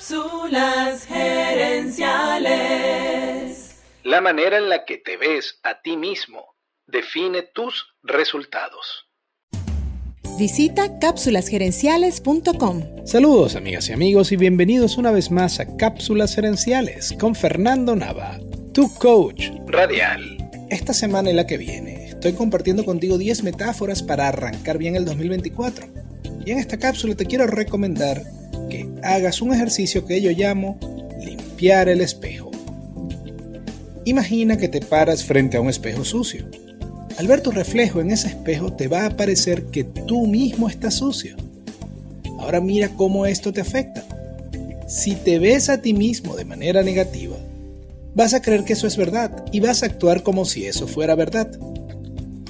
Cápsulas gerenciales. La manera en la que te ves a ti mismo define tus resultados. Visita cápsulasgerenciales.com. Saludos amigas y amigos y bienvenidos una vez más a Cápsulas Gerenciales con Fernando Nava, tu coach Radial. Esta semana y la que viene estoy compartiendo contigo 10 metáforas para arrancar bien el 2024. Y en esta cápsula te quiero recomendar hagas un ejercicio que yo llamo limpiar el espejo. Imagina que te paras frente a un espejo sucio. Al ver tu reflejo en ese espejo te va a parecer que tú mismo estás sucio. Ahora mira cómo esto te afecta. Si te ves a ti mismo de manera negativa, vas a creer que eso es verdad y vas a actuar como si eso fuera verdad.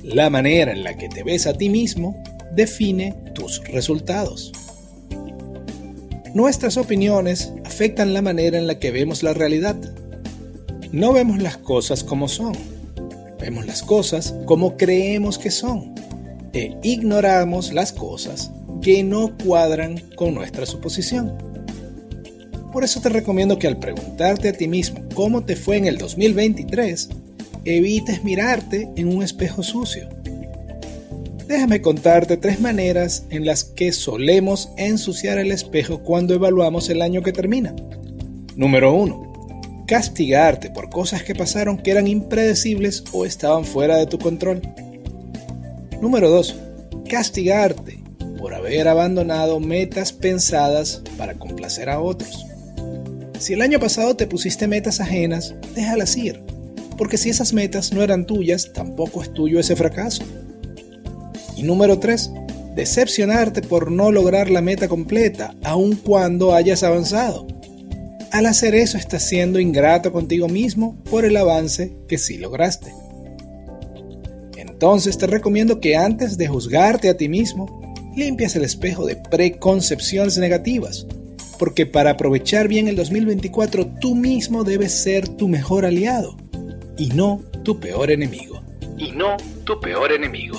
La manera en la que te ves a ti mismo define tus resultados. Nuestras opiniones afectan la manera en la que vemos la realidad. No vemos las cosas como son, vemos las cosas como creemos que son e ignoramos las cosas que no cuadran con nuestra suposición. Por eso te recomiendo que al preguntarte a ti mismo cómo te fue en el 2023, evites mirarte en un espejo sucio déjame contarte tres maneras en las que solemos ensuciar el espejo cuando evaluamos el año que termina. Número 1. Castigarte por cosas que pasaron que eran impredecibles o estaban fuera de tu control. Número 2. Castigarte por haber abandonado metas pensadas para complacer a otros. Si el año pasado te pusiste metas ajenas, déjalas ir, porque si esas metas no eran tuyas, tampoco es tuyo ese fracaso. Y número 3. Decepcionarte por no lograr la meta completa, aun cuando hayas avanzado. Al hacer eso estás siendo ingrato contigo mismo por el avance que sí lograste. Entonces te recomiendo que antes de juzgarte a ti mismo, limpias el espejo de preconcepciones negativas, porque para aprovechar bien el 2024 tú mismo debes ser tu mejor aliado y no tu peor enemigo. Y no tu peor enemigo.